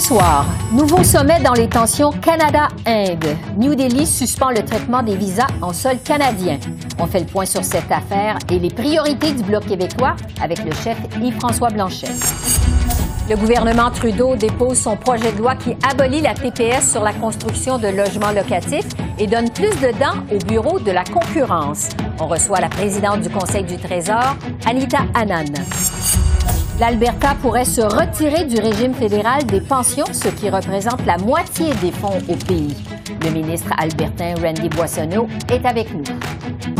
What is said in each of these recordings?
Soir, nouveau sommet dans les tensions Canada-Inde. New Delhi suspend le traitement des visas en sol canadien. On fait le point sur cette affaire et les priorités du Bloc québécois avec le chef Yves-François Blanchet. Le gouvernement Trudeau dépose son projet de loi qui abolit la TPS sur la construction de logements locatifs et donne plus de dents au bureau de la concurrence. On reçoit la présidente du Conseil du Trésor, Anita Annan. L'Alberta pourrait se retirer du régime fédéral des pensions, ce qui représente la moitié des fonds au pays. Le ministre albertain Randy Boissonneau est avec nous.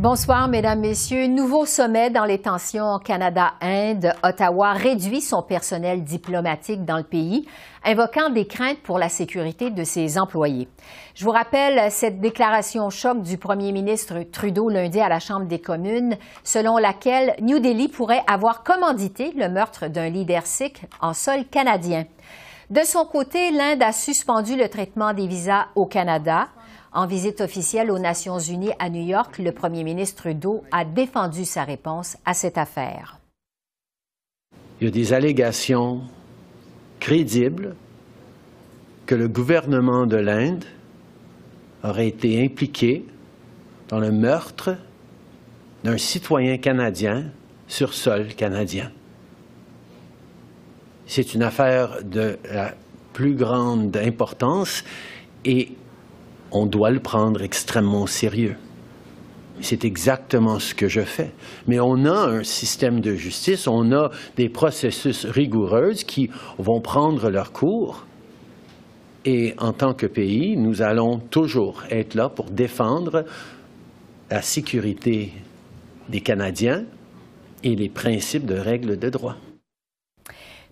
Bonsoir, Mesdames, Messieurs. Nouveau sommet dans les tensions Canada-Inde. Ottawa réduit son personnel diplomatique dans le pays, invoquant des craintes pour la sécurité de ses employés. Je vous rappelle cette déclaration choc du premier ministre Trudeau lundi à la Chambre des communes, selon laquelle New Delhi pourrait avoir commandité le meurtre d'un leader sikh en sol canadien. De son côté, l'Inde a suspendu le traitement des visas au Canada. En visite officielle aux Nations unies à New York, le premier ministre Trudeau a défendu sa réponse à cette affaire. Il y a des allégations crédibles que le gouvernement de l'Inde aurait été impliqué dans le meurtre d'un citoyen canadien sur sol canadien. C'est une affaire de la plus grande importance et on doit le prendre extrêmement sérieux. C'est exactement ce que je fais. Mais on a un système de justice, on a des processus rigoureux qui vont prendre leur cours. Et en tant que pays, nous allons toujours être là pour défendre la sécurité des Canadiens et les principes de règles de droit.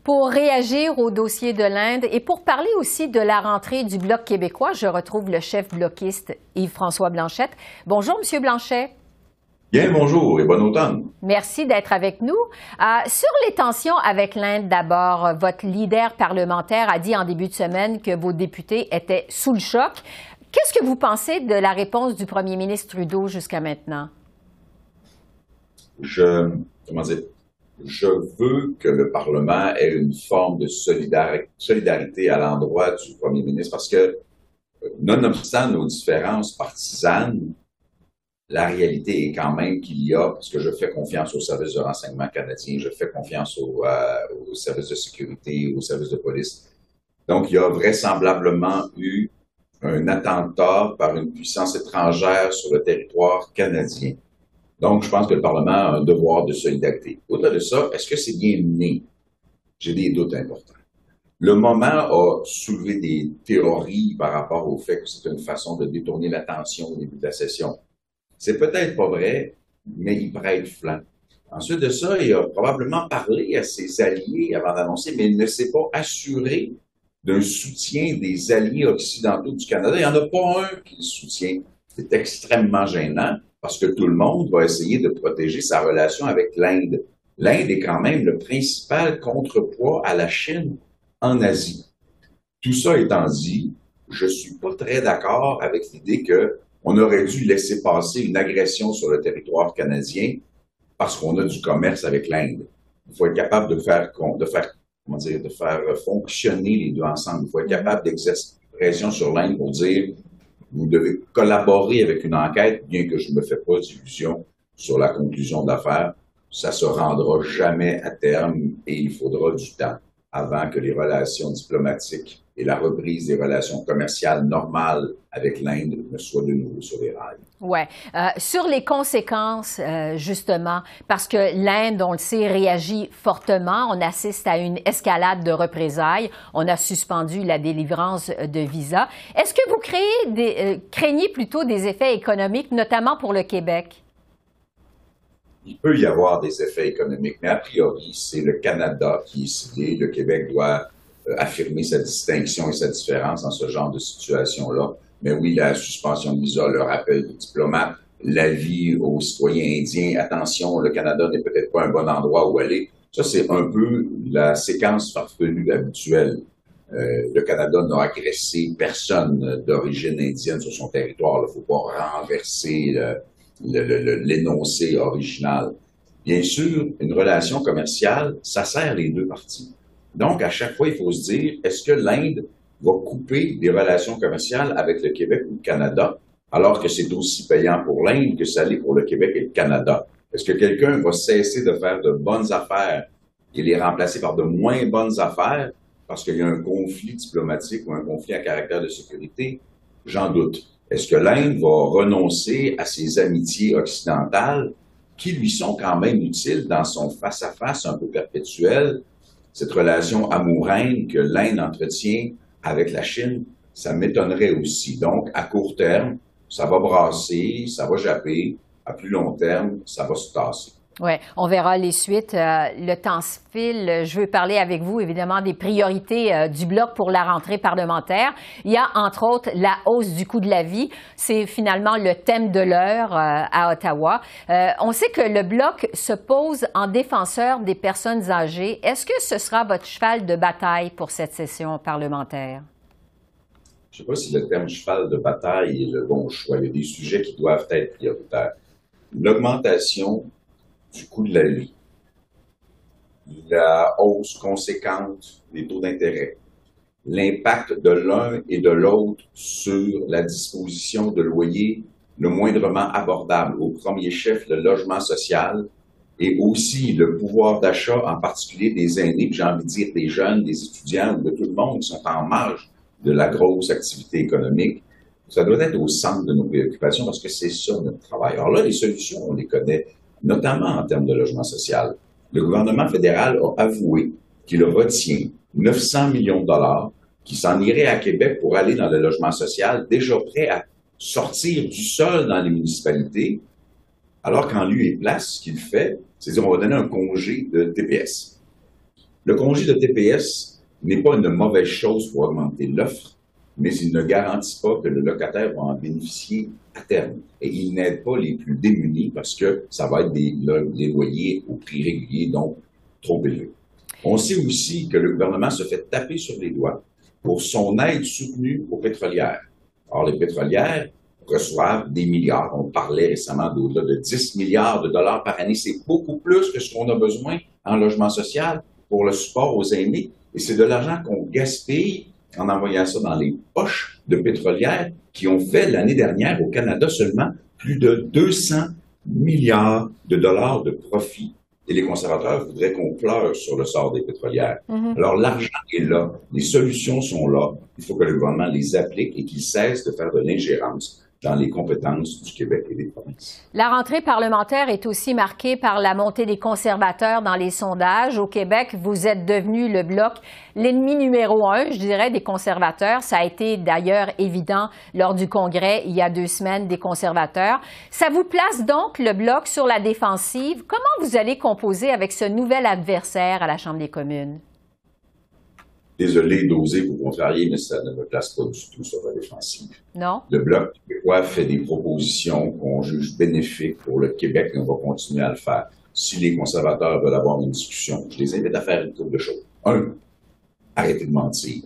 Pour réagir au dossier de l'Inde et pour parler aussi de la rentrée du Bloc québécois, je retrouve le chef bloquiste Yves-François Blanchette. Bonjour, Monsieur Blanchet. Bien, bonjour et bon automne. Merci d'être avec nous. Euh, sur les tensions avec l'Inde, d'abord, votre leader parlementaire a dit en début de semaine que vos députés étaient sous le choc. Qu'est-ce que vous pensez de la réponse du premier ministre Trudeau jusqu'à maintenant? Je, comment dire, je veux que le Parlement ait une forme de solidarité à l'endroit du premier ministre parce que, nonobstant nos différences partisanes, la réalité est quand même qu'il y a, parce que je fais confiance au service de renseignement canadien, je fais confiance au, euh, service de sécurité, au service de police. Donc, il y a vraisemblablement eu un attentat par une puissance étrangère sur le territoire canadien. Donc, je pense que le Parlement a un devoir de solidarité. Au-delà de ça, est-ce que c'est bien né? J'ai des doutes importants. Le moment a soulevé des théories par rapport au fait que c'est une façon de détourner l'attention au début de la session. C'est peut-être pas vrai, mais il prête flanc. Ensuite de ça, il a probablement parlé à ses alliés avant d'annoncer, mais il ne s'est pas assuré d'un soutien des alliés occidentaux du Canada. Il n'y en a pas un qui le soutient. C'est extrêmement gênant parce que tout le monde va essayer de protéger sa relation avec l'Inde. L'Inde est quand même le principal contrepoids à la Chine en Asie. Tout ça étant dit, je suis pas très d'accord avec l'idée que on aurait dû laisser passer une agression sur le territoire canadien parce qu'on a du commerce avec l'Inde. Il faut être capable de faire, de faire, comment dire, de faire fonctionner les deux ensemble. Il faut être capable d'exercer pression sur l'Inde pour dire vous devez collaborer avec une enquête, bien que je ne me fais pas d'illusions sur la conclusion de l'affaire. Ça se rendra jamais à terme et il faudra du temps avant que les relations diplomatiques et la reprise des relations commerciales normales avec l'Inde ne soient de nouveau sur les rails. Oui. Euh, sur les conséquences, euh, justement, parce que l'Inde, on le sait, réagit fortement. On assiste à une escalade de représailles. On a suspendu la délivrance de visas. Est-ce que vous euh, craignez plutôt des effets économiques, notamment pour le Québec? Il peut y avoir des effets économiques, mais a priori, c'est le Canada qui est cité. Le Québec doit affirmer sa distinction et sa différence dans ce genre de situation-là. Mais oui, la suspension de visa, le rappel des diplomates, l'avis aux citoyens indiens, attention, le Canada n'est peut-être pas un bon endroit où aller. Ça, c'est un peu la séquence farfelue habituelle. Euh, le Canada n'a agressé personne d'origine indienne sur son territoire. Il ne faut pas renverser l'énoncé original. Bien sûr, une relation commerciale, ça sert les deux parties. Donc, à chaque fois, il faut se dire, est-ce que l'Inde va couper des relations commerciales avec le Québec ou le Canada, alors que c'est aussi payant pour l'Inde que ça l'est pour le Québec et le Canada? Est-ce que quelqu'un va cesser de faire de bonnes affaires et les remplacer par de moins bonnes affaires parce qu'il y a un conflit diplomatique ou un conflit à caractère de sécurité? J'en doute. Est-ce que l'Inde va renoncer à ses amitiés occidentales qui lui sont quand même utiles dans son face-à-face un peu perpétuel? Cette relation amoureuse que l'Inde entretient avec la Chine, ça m'étonnerait aussi. Donc, à court terme, ça va brasser, ça va japper. À plus long terme, ça va se tasser. Oui, on verra les suites. Euh, le temps se file. Je veux parler avec vous, évidemment, des priorités euh, du Bloc pour la rentrée parlementaire. Il y a, entre autres, la hausse du coût de la vie. C'est finalement le thème de l'heure euh, à Ottawa. on sait que le Bloc se pose en défenseur des personnes âgées. Est-ce que ce sera votre cheval de bataille pour cette session parlementaire? Je ne sais pas si le terme cheval de bataille est le bon choix. Il y a des sujets qui doivent être prioritaires. L'augmentation du coût de la vie, la hausse conséquente des taux d'intérêt, l'impact de l'un et de l'autre sur la disposition de loyers le moindrement abordable, au premier chef le logement social et aussi le pouvoir d'achat, en particulier des aînés, j'ai envie de dire des jeunes, des étudiants ou de tout le monde qui sont en marge de la grosse activité économique. Ça doit être au centre de nos préoccupations parce que c'est ça notre travail. Alors là, les solutions, on les connaît notamment en termes de logement social. Le gouvernement fédéral a avoué qu'il retient 900 millions de dollars qui s'en iraient à Québec pour aller dans le logement social, déjà prêt à sortir du sol dans les municipalités, alors qu'en lieu et place, ce qu'il fait, c'est dire va donner un congé de TPS. Le congé de TPS n'est pas une mauvaise chose pour augmenter l'offre, mais il ne garantit pas que le locataire va en bénéficier à terme. Et il n'aide pas les plus démunis parce que ça va être des, loyers au prix régulier, donc trop élevés. On sait aussi que le gouvernement se fait taper sur les doigts pour son aide soutenue aux pétrolières. Or, les pétrolières reçoivent des milliards. On parlait récemment d'au-delà de 10 milliards de dollars par année. C'est beaucoup plus que ce qu'on a besoin en logement social pour le support aux aînés. Et c'est de l'argent qu'on gaspille en envoyant ça dans les poches de pétrolières qui ont fait l'année dernière au Canada seulement plus de 200 milliards de dollars de profit. Et les conservateurs voudraient qu'on pleure sur le sort des pétrolières. Mm-hmm. Alors l'argent est là, les solutions sont là. Il faut que le gouvernement les applique et qu'il cesse de faire de l'ingérence dans les compétences du Québec et des provinces. La rentrée parlementaire est aussi marquée par la montée des conservateurs dans les sondages. Au Québec, vous êtes devenu le bloc, l'ennemi numéro un, je dirais, des conservateurs. Ça a été d'ailleurs évident lors du congrès il y a deux semaines des conservateurs. Ça vous place donc le bloc sur la défensive. Comment vous allez composer avec ce nouvel adversaire à la Chambre des communes? Désolé d'oser vous contrarier, mais ça ne me place pas du tout sur la défensive. Non. Le Bloc québécois fait des propositions qu'on juge bénéfiques pour le Québec et on va continuer à le faire. Si les conservateurs veulent avoir une discussion, je les invite à faire une couple de choses. Un, arrêtez de mentir.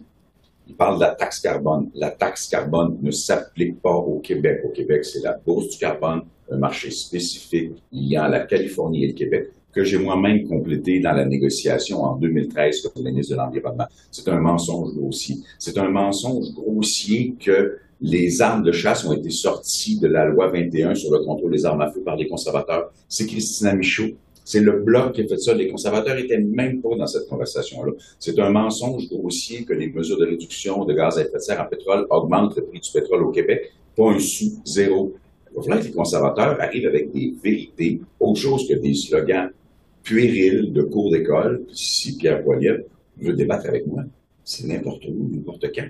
Ils parlent de la taxe carbone. La taxe carbone ne s'applique pas au Québec. Au Québec, c'est la bourse du carbone, un marché spécifique liant la Californie et le Québec que j'ai moi-même complété dans la négociation en 2013 comme ministre de l'Environnement. C'est un mensonge grossier. C'est un mensonge grossier que les armes de chasse ont été sorties de la loi 21 sur le contrôle des armes à feu par les conservateurs. C'est Christina Michaud. C'est le bloc qui a fait ça. Les conservateurs étaient même pas dans cette conversation-là. C'est un mensonge grossier que les mesures de réduction de gaz à effet de serre en pétrole augmentent le prix du pétrole au Québec. Pas un sou, zéro. Il va falloir que les conservateurs arrivent avec des vérités, autre chose que des slogans puéril de cours d'école, si Pierre Poilievre veut débattre avec moi, c'est n'importe où, n'importe quand.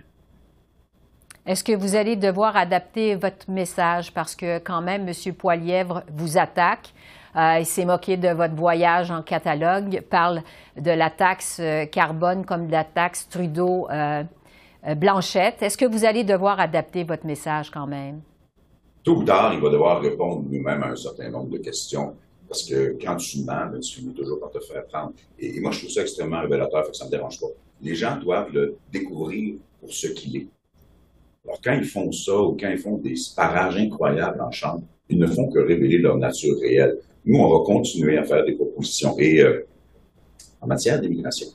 Est-ce que vous allez devoir adapter votre message? Parce que quand même, M. Poilièvre vous attaque? Euh, il s'est moqué de votre voyage en Catalogue, parle de la taxe euh, carbone comme de la taxe Trudeau-Blanchette. Est-ce que vous allez devoir adapter votre message quand même? Tôt ou tard, il va devoir répondre lui-même à un certain nombre de questions. Parce que quand tu mens, ben, tu finis toujours par te faire prendre. Et, moi, je trouve ça extrêmement révélateur, fait que ça ne me dérange pas. Les gens doivent le découvrir pour ce qu'il est. Alors, quand ils font ça ou quand ils font des parages incroyables en chambre, ils ne font que révéler leur nature réelle. Nous, on va continuer à faire des propositions. Et euh, en matière d'immigration,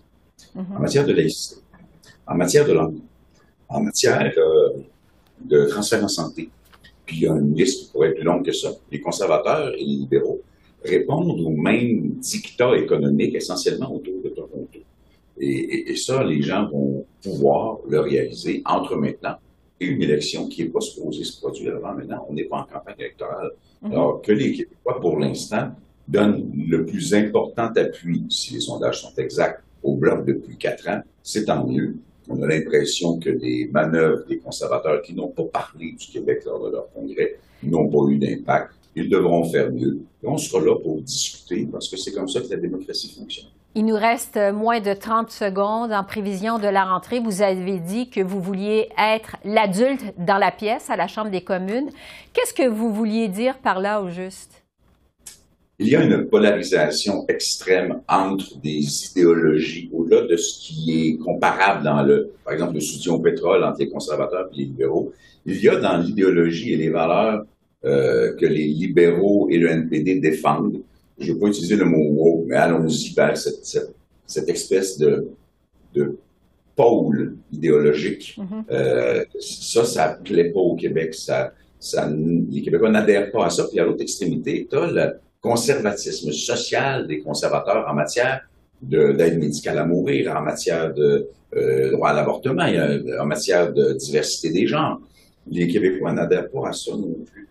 mm-hmm. en matière de laïcité, en matière de langue, en matière euh, de transfert en santé, puis il y a une liste qui pourrait être plus longue que ça. Les conservateurs et les libéraux répondent aux mêmes dictats économiques essentiellement autour de Toronto. Et, et, ça, les gens vont pouvoir le réaliser entre maintenant et une élection qui n'est pas supposée se produire avant maintenant. On n'est pas en campagne électorale. Mhm. Alors que les Québécois, pour l'instant, donnent le plus important appui, si les sondages sont exacts, au bloc depuis quatre ans, c'est tant mieux. On a l'impression que les manœuvres des conservateurs qui n'ont pas parlé du Québec lors de leur congrès n'ont pas eu d'impact. Ils devront faire mieux. Et on sera là pour discuter parce que c'est comme ça que la démocratie fonctionne. Il nous reste moins de 30 secondes en prévision de la rentrée. Vous avez dit que vous vouliez être l'adulte dans la pièce à la Chambre des communes. Qu'est-ce que vous vouliez dire par là au juste? Il y a une polarisation extrême entre des idéologies au-delà de ce qui est comparable dans le, par exemple, le soutien au pétrole entre les conservateurs et les libéraux. Il y a dans l'idéologie et les valeurs euh, que les libéraux et le NPD défendent je ne vais pas utiliser le mot woke, mais allons-y vers cette, cette, espèce de, de pôle idéologique. Mm-hmm. euh, ça, ça ne plaît pas au Québec. Ça, ça, les Québécois n'adhèrent pas à ça. Puis à l'autre extrémité, tu as le conservatisme social des conservateurs en matière d'aide médicale à mourir, en matière de euh, droit à l'avortement, en matière de diversité des genres. Les Québécois n'adhèrent pas à ça non plus.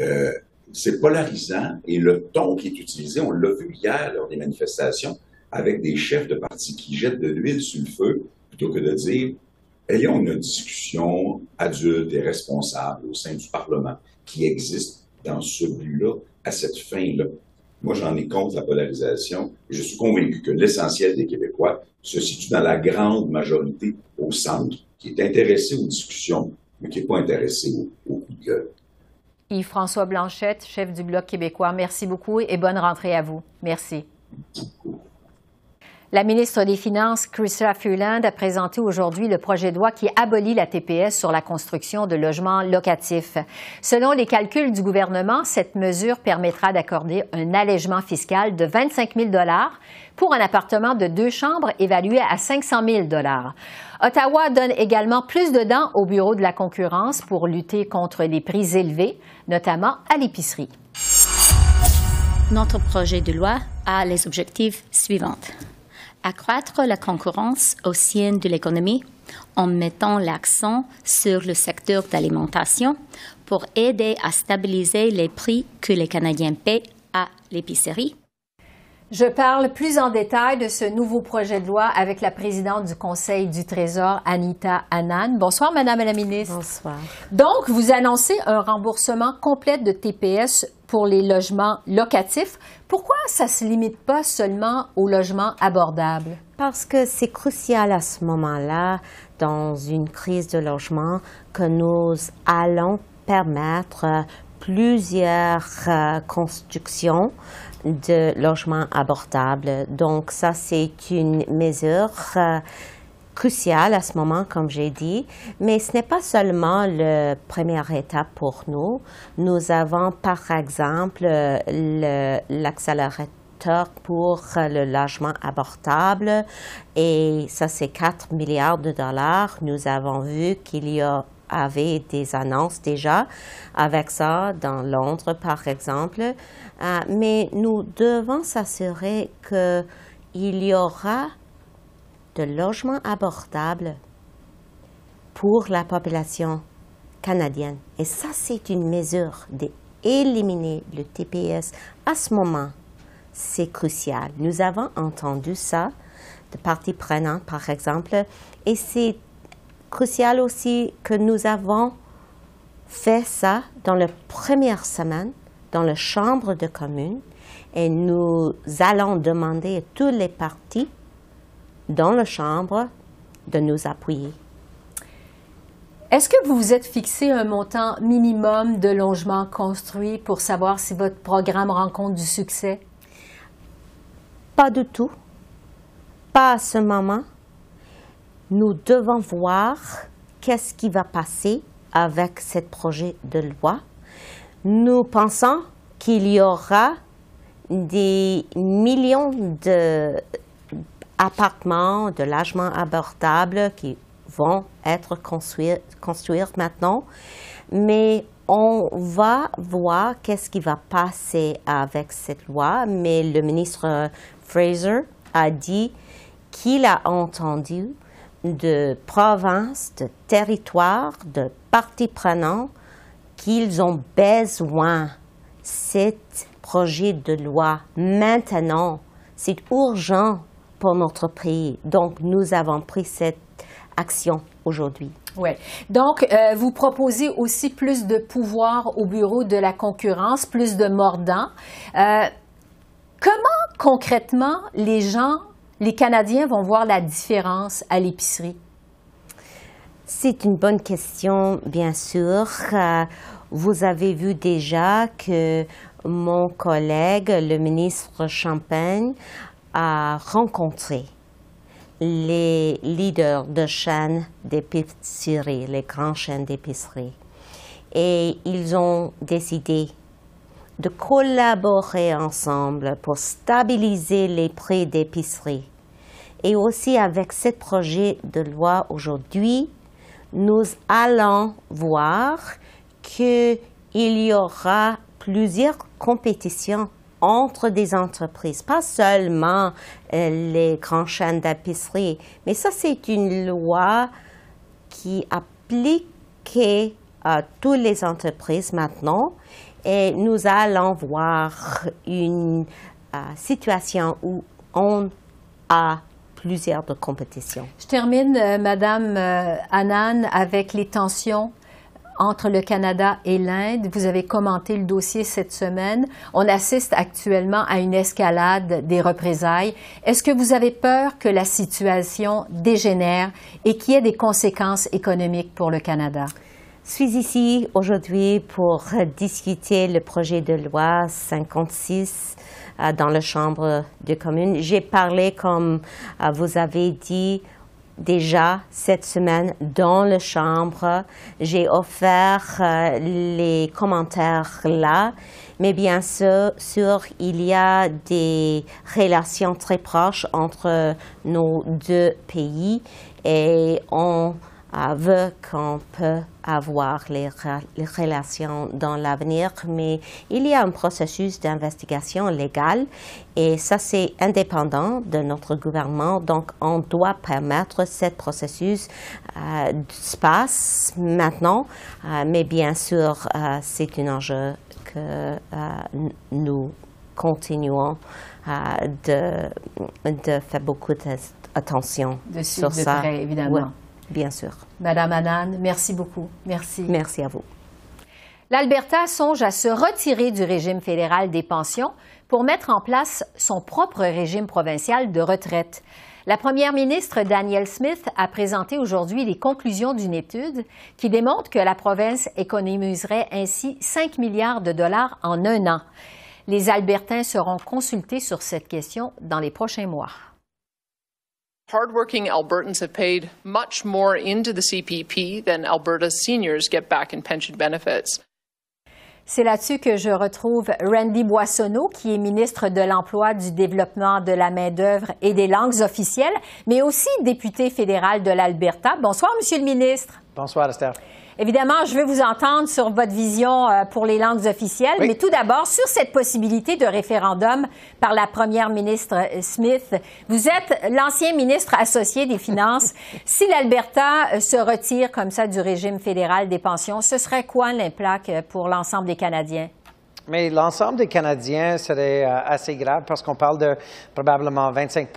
Euh, c'est polarisant et le ton qui est utilisé, on l'a vu hier lors des manifestations, avec des chefs de parti qui jettent de l'huile sur le feu, plutôt que de dire ayons une discussion adulte et responsable au sein du Parlement qui existe dans ce but-là, à cette fin-là. Moi, j'en ai contre la polarisation je suis convaincu que l'essentiel des Québécois se situe dans la grande majorité au centre, qui est intéressé aux discussions, mais qui n'est pas intéressé au, au coup de gueule. Yves-François Blanchette, chef du Bloc québécois. Merci beaucoup et bonne rentrée à vous. Merci. La ministre des Finances, Chrystia Freeland, a présenté aujourd'hui le projet de loi qui abolit la TPS sur la construction de logements locatifs. Selon les calculs du gouvernement, cette mesure permettra d'accorder un allègement fiscal de 25 000 pour un appartement de deux chambres évalué à 500 000 Ottawa donne également plus de dents au bureau de la concurrence pour lutter contre les prix élevés, notamment à l'épicerie. Notre projet de loi a les objectifs suivants. Accroître la concurrence au sein de l'économie en mettant l'accent sur le secteur d'alimentation pour aider à stabiliser les prix que les Canadiens paient à l'épicerie je parle plus en détail de ce nouveau projet de loi avec la présidente du Conseil du Trésor, Anita Annan. Bonsoir, Madame la ministre. Bonsoir. Donc, vous annoncez un remboursement complet de TPS pour les logements locatifs. Pourquoi ça ne se limite pas seulement aux logements abordables? Parce que c'est crucial à ce moment-là, dans une crise de logement, que nous allons permettre plusieurs euh, constructions de logements abordables. Donc ça, c'est une mesure euh, cruciale à ce moment, comme j'ai dit. Mais ce n'est pas seulement la première étape pour nous. Nous avons, par exemple, l'accélérateur pour le logement abordable et ça c'est 4 milliards de dollars. Nous avons vu qu'il y a avait des annonces déjà avec ça dans Londres, par exemple. Euh, mais nous devons s'assurer qu'il y aura de logements abordables pour la population canadienne. Et ça, c'est une mesure d'éliminer le TPS. À ce moment, c'est crucial. Nous avons entendu ça de parties prenantes, par exemple, et c'est crucial aussi que nous avons fait ça dans la première semaine dans la Chambre de communes et nous allons demander à tous les partis dans la Chambre de nous appuyer. Est-ce que vous vous êtes fixé un montant minimum de logements construits pour savoir si votre programme rencontre du succès? Pas du tout. Pas à ce moment. Nous devons voir qu'est-ce qui va passer avec ce projet de loi. Nous pensons qu'il y aura des millions d'appartements, de logements abordables qui vont être construits, maintenant, mais on va voir qu'est-ce qui va passer avec cette loi, mais le ministre Fraser a dit qu'il a entendu de provinces, de territoires, de parties prenantes qu'ils ont besoin. De ce projet de loi maintenant. C'est urgent pour notre pays. Donc, nous avons pris cette action aujourd'hui. Oui. Donc, euh, vous proposez aussi plus de pouvoir au bureau de la concurrence, plus de mordants. Euh, comment concrètement les gens, les Canadiens vont voir la différence à l'épicerie? C'est une bonne question, bien sûr. Euh, vous avez vu déjà que mon collègue, le ministre Champagne, a rencontré les leaders de chaînes d'épicerie, les grandes chaînes d'épicerie. Et ils ont décidé de collaborer ensemble pour stabiliser les prix d'épicerie. Et aussi avec ce projet de loi aujourd'hui, nous allons voir qu'il y aura plusieurs compétitions entre des entreprises, pas seulement euh, les grands chaînes d'épicerie, mais ça c'est une loi qui applique à toutes les entreprises maintenant. Et nous allons voir une euh, situation où on a plusieurs de compétitions. Je termine, euh, Madame Annan, avec les tensions entre le Canada et l'Inde. Vous avez commenté le dossier cette semaine. On assiste actuellement à une escalade des représailles. Est-ce que vous avez peur que la situation dégénère et qu'il y ait des conséquences économiques pour le Canada? Je suis ici aujourd'hui pour discuter le projet de loi 56 euh, dans la Chambre des communes. J'ai parlé, comme euh, vous avez dit, déjà cette semaine dans la chambre. J'ai offert euh, les commentaires là, mais bien sûr, il y a des relations très proches entre nos deux pays et on veut qu'on peut avoir les, relations dans l'avenir, mais il y a un processus d'investigation légale et ça c'est indépendant de notre gouvernement, donc on doit permettre ce processus euh, se passe maintenant, euh, mais bien sûr euh, c'est un enjeu que euh, nous continuons de, de, faire beaucoup d'attention sur ça. Près, évidemment. Bien sûr. Madame Annan, merci beaucoup. Merci. Merci à vous. L'Alberta songe à se retirer du régime fédéral des pensions pour mettre en place son propre régime provincial de retraite. La première ministre Danielle Smith a présenté aujourd'hui les conclusions d'une étude qui démontre que la province économiserait ainsi 5 milliards de dollars en un an. Les Albertains seront consultés sur cette question dans les prochains mois. Hardworking Albertans have paid much more into the CPP than Alberta's seniors get back in pension benefits. C'est là-dessus que je retrouve Randy Boissonneau, qui est ministre de l'Emploi, du Développement de la main-d'œuvre et des langues officielles, mais aussi député fédéral de l'Alberta. Bonsoir, Monsieur le ministre. Bonsoir, Esther. Évidemment, je veux vous entendre sur votre vision euh, pour les langues officielles, mais tout d'abord sur cette possibilité de référendum par la première ministre euh, Smith. Vous êtes l'ancien ministre associé des Finances. si l'Alberta euh, se retire comme ça du régime fédéral des pensions, ce serait quoi l'impact pour l'ensemble des Canadiens? Mais l'ensemble des Canadiens serait assez grave parce qu'on parle de probablement 25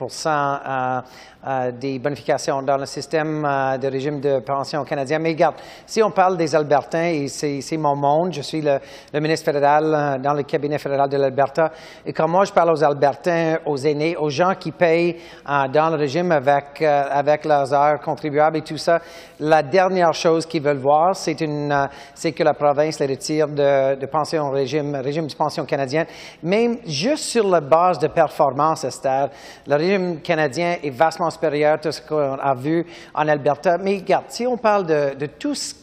euh, euh, des bonifications dans le système de régime de pension canadien. Mais regarde, si on parle des Albertains, et c'est mon monde, je suis le, ministre fédéral dans le cabinet fédéral de l'Alberta, et quand moi je parle aux Albertains, aux aînés, aux gens qui payent dans le régime avec, avec leurs heures contribuables et tout ça, la dernière chose qu'ils veulent voir, c'est que la province les retire de, de pension au régime régime de pension canadien, même juste sur la base de performance, Esther, le régime canadien est vastement supérieur à ce qu'on a vu en Alberta. Mais regarde, si on parle de, tout, ce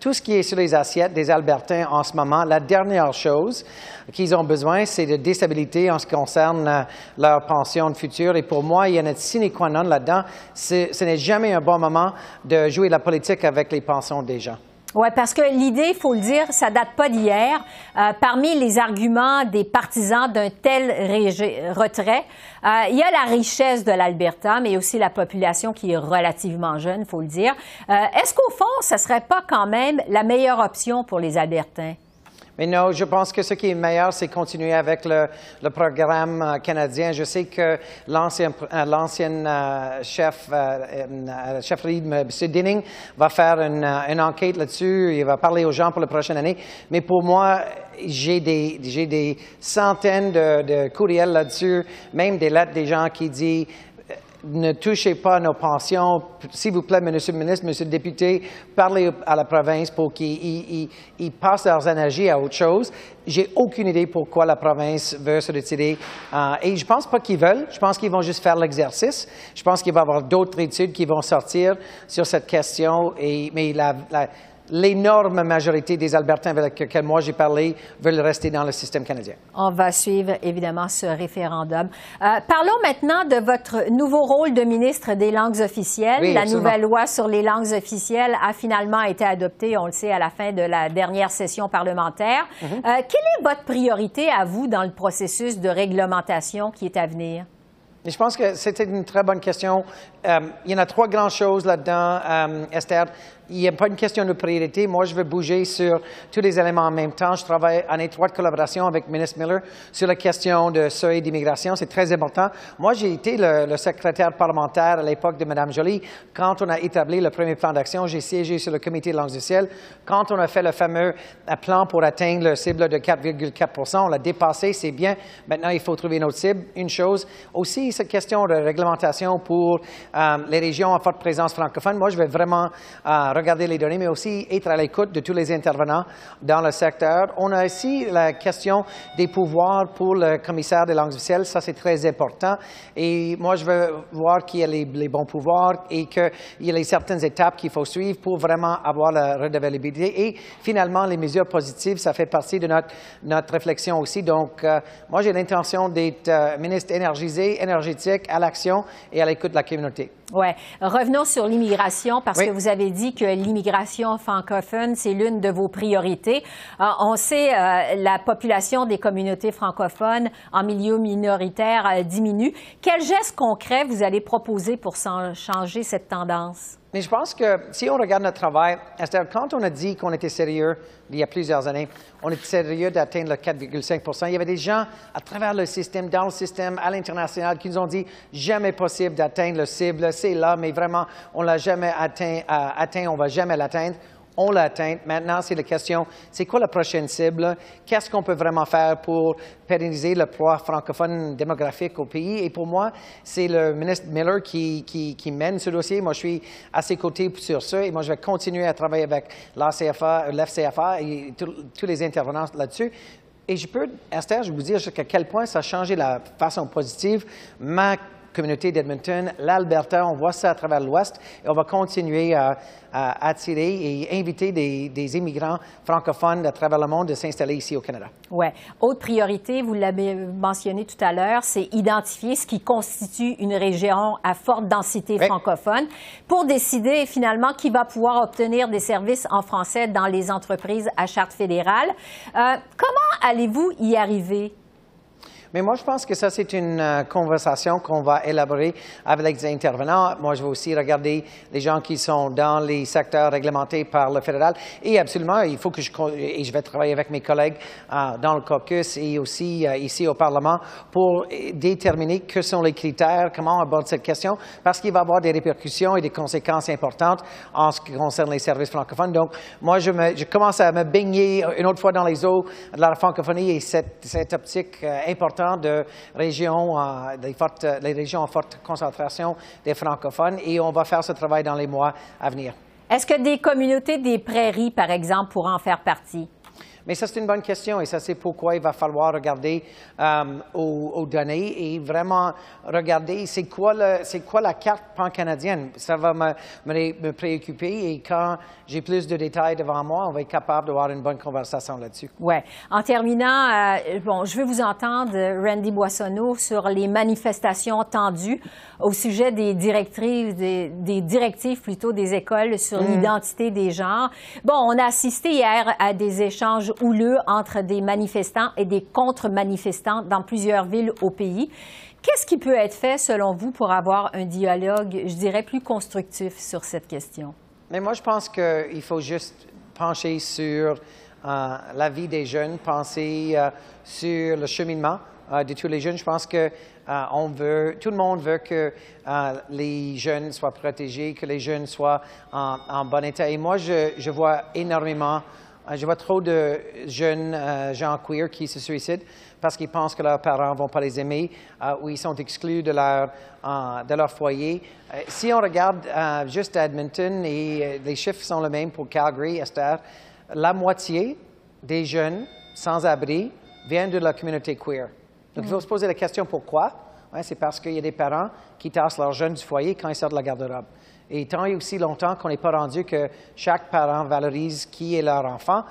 tout qui est sur les assiettes des Albertains en ce moment, la dernière chose qu'ils ont besoin, c'est de déstabilité en ce qui concerne euh, leur pension de futur. Et pour moi, il y a une sine qua non là-dedans. Ce n'est jamais un bon moment de jouer la politique avec les pensions des gens. Oui, parce que l'idée, il faut le dire, ça date pas d'hier. Euh, parmi les arguments des partisans d'un tel retrait, euh, il y a la richesse de l'Alberta, mais aussi la population qui est relativement jeune, il faut le dire. Euh, est-ce qu'au fond, ce serait pas quand même la meilleure option pour les Albertains? Mais non, je pense que ce qui est meilleur, c'est continuer avec le, le, programme euh, canadien. Je sais que l'ancien euh, euh, chef, euh, chef M. Dinning, va faire une, une enquête là-dessus. Il va parler aux gens pour la prochaine année. Mais pour moi, j'ai des, des centaines de courriels là-dessus, même des lettres des gens qui disent ne touchez pas nos pensions. S'il vous plaît, Monsieur le ministre, Monsieur le député, parlez à la province pour qu'ils passent leurs énergies à autre chose. J'ai aucune idée pourquoi la province veut se retirer. Euh, et je pense pas qu'ils veulent. Je pense qu'ils vont juste faire l'exercice. Je pense qu'il va y avoir d'autres études qui vont sortir sur cette question. Et, mais la l'énorme majorité des Albertains avec lesquels moi j'ai parlé veulent rester dans le système canadien. On va suivre évidemment ce référendum. Euh, parlons maintenant de votre nouveau rôle de ministre des langues officielles. la nouvelle loi sur les langues officielles a finalement été adoptée, on le sait, à la fin de la dernière session parlementaire. Mhm. Euh, quelle est votre priorité à vous dans le processus de réglementation qui est à venir? Je pense que c'était une très bonne question. Euh, il y en a trois grandes choses là-dedans, Esther il n'y a pas une question de priorité. Moi, je veux bouger sur tous les éléments en même temps. Je travaille en étroite collaboration avec ministre Miller sur la question de seuil d'immigration. C'est très important. Moi, j'ai été le, secrétaire parlementaire à l'époque de Mme Joly. Quand on a établi le premier plan d'action, j'ai siégé sur le comité de langue du ciel. Quand on a fait le fameux euh, plan pour atteindre le cible de 4,4 on l'a dépassé, c'est bien. Maintenant, il faut trouver une autre cible. Une chose, aussi, cette question de réglementation pour euh, les régions à forte présence francophone. Moi, je vais vraiment euh, regarder les données, mais aussi être à l'écoute de tous les intervenants dans le secteur. On a aussi la question des pouvoirs pour le commissaire des langues officielles. Ça, c'est très important. Et moi, je veux voir qu'il y a les, bons pouvoirs et qu'il y a certaines étapes qu'il faut suivre pour vraiment avoir la redevabilité. Et finalement, les mesures positives, ça fait partie de notre, notre réflexion aussi. Donc, euh, moi, j'ai l'intention d'être euh, ministre énergisé, énergétique, à l'action et à l'écoute de la communauté. Oui. Revenons sur l'immigration parce que vous avez dit que l'immigration francophone, c'est l'une de vos priorités. Euh, on sait euh, la population des communautés francophones en milieu minoritaire euh, diminue. Quels gestes concrets vous allez proposer pour changer cette tendance? Mais je pense que si on regarde notre travail, quand on a dit qu'on était sérieux il y a plusieurs années, on était sérieux d'atteindre le 4,5% Il y avait des gens à travers le système, dans le système, à l'international, qui nous ont dit jamais possible d'atteindre le cible, c'est là, mais vraiment, on l'a jamais atteint, euh, atteint on va jamais l'atteindre on l'a atteint. Maintenant, c'est la question, c'est quoi la prochaine cible? Qu'est-ce qu'on peut vraiment faire pour pérenniser le poids francophone démographique au pays? Et pour moi, c'est le ministre Miller qui, mène ce dossier. Moi, je suis à ses côtés sur ça et moi, je vais continuer à travailler avec l'ACFA, l'FCFA et tous les intervenants là-dessus. Et je peux, Esther, je vous dire jusqu'à quel point ça a changé la façon positive ma communauté d'Edmonton, l'Alberta, on voit ça à travers l'Ouest et on va continuer à, attirer et inviter des, immigrants francophones à travers le monde de s'installer ici au Canada. Oui. Autre priorité, vous l'avez mentionné tout à l'heure, c'est identifier ce qui constitue une région à forte densité francophone pour décider finalement qui va pouvoir obtenir des services en français dans les entreprises à charte fédérale. Euh, comment allez-vous y arriver? Mais moi, je pense que ça, c'est une euh, conversation qu'on va élaborer avec les intervenants. Moi, je vais aussi regarder les gens qui sont dans les secteurs réglementés par le fédéral. Et absolument, il faut que je, et je vais travailler avec mes collègues euh, dans le caucus et aussi euh, ici au Parlement pour déterminer que sont les critères, comment on aborde cette question, parce qu'il va y avoir des répercussions et des conséquences importantes en ce qui concerne les services francophones. Donc, moi, je, me, je commence à me baigner une autre fois dans les eaux de la francophonie et cette, cette optique importante de régions, euh, des fortes, les régions en forte concentration des francophones et on va faire ce travail dans les mois à venir. Est-ce que des communautés des prairies, par exemple, pourraient en faire partie? Mais ça, c'est une bonne question et ça, c'est pourquoi il va falloir regarder euh, aux, données et vraiment regarder c'est quoi, quoi la carte pan-canadienne. Ça va me, me, préoccuper et quand j'ai plus de détails devant moi, on va être capable d'avoir une bonne conversation là-dessus. Oui. En terminant, euh, bon, je vais vous entendre, Randy Boissonneau, sur les manifestations tendues au sujet des directives, des, directives plutôt des écoles sur mm. l'identité des genres. Bon, on a assisté hier à des échanges houleux entre des manifestants et des contre-manifestants dans plusieurs villes au pays. Qu'est-ce qui peut être fait, selon vous, pour avoir un dialogue, je dirais, plus constructif sur cette question? Mais moi, je pense qu'il faut juste pencher sur euh, la vie des jeunes, penser euh, sur le cheminement euh, de tous les jeunes. Je pense que on veut, tout le monde veut que les jeunes soient protégés, que les jeunes soient en, bon état. Et moi, je vois énormément je vois trop de jeunes euh, gens queer qui se suicident parce qu'ils pensent que leurs parents ne vont pas les aimer euh, ou ils sont exclus de leur, de leur foyer. si on regarde juste Edmonton, et les chiffres sont les mêmes pour Calgary, Esther, la moitié des jeunes sans-abri viennent de la communauté queer. Donc, il faut se poser la question pourquoi? c'est parce qu'il y a des parents qui tassent leurs jeunes du foyer quand ils sortent de la garde-robe. Et tant et aussi longtemps qu'on n'est pas rendu que chaque parent valorise qui est leur enfant,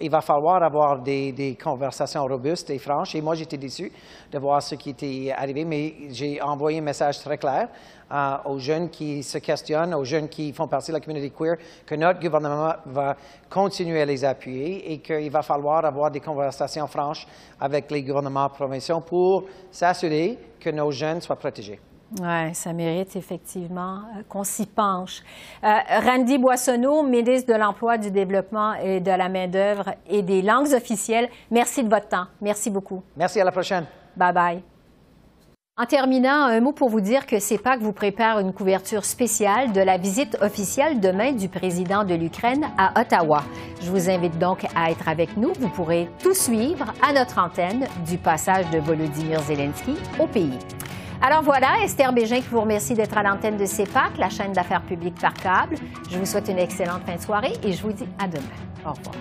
il va falloir avoir des, conversations robustes et franches. Et moi, j'étais déçu de voir ce qui était arrivé, mais j'ai envoyé un message très clair euh, aux jeunes qui se questionnent, aux jeunes qui font partie de la communauté queer, que notre gouvernement va continuer à les appuyer et qu'il va falloir avoir des conversations franches avec les gouvernements provinciaux pour s'assurer que nos jeunes soient protégés. Oui, ça mérite effectivement euh, qu'on s'y penche. Euh, Randy Boissonneau, ministre de l'Emploi, du Développement et de la main-d'œuvre et des langues officielles, merci de votre temps. Merci beaucoup. Merci, à la prochaine. Bye bye. En terminant, un mot pour vous dire que CEPAC vous prépare une couverture spéciale de la visite officielle demain du président de l'Ukraine à Ottawa. Je vous invite donc à être avec nous. Vous pourrez tout suivre à notre antenne du passage de Volodymyr Zelensky au pays. Alors voilà, Esther Bégin qui vous remercie d'être à l'antenne de CEPAC, la chaîne d'affaires publiques par câble. Je vous souhaite une excellente fin de soirée et je vous dis à demain. Au revoir.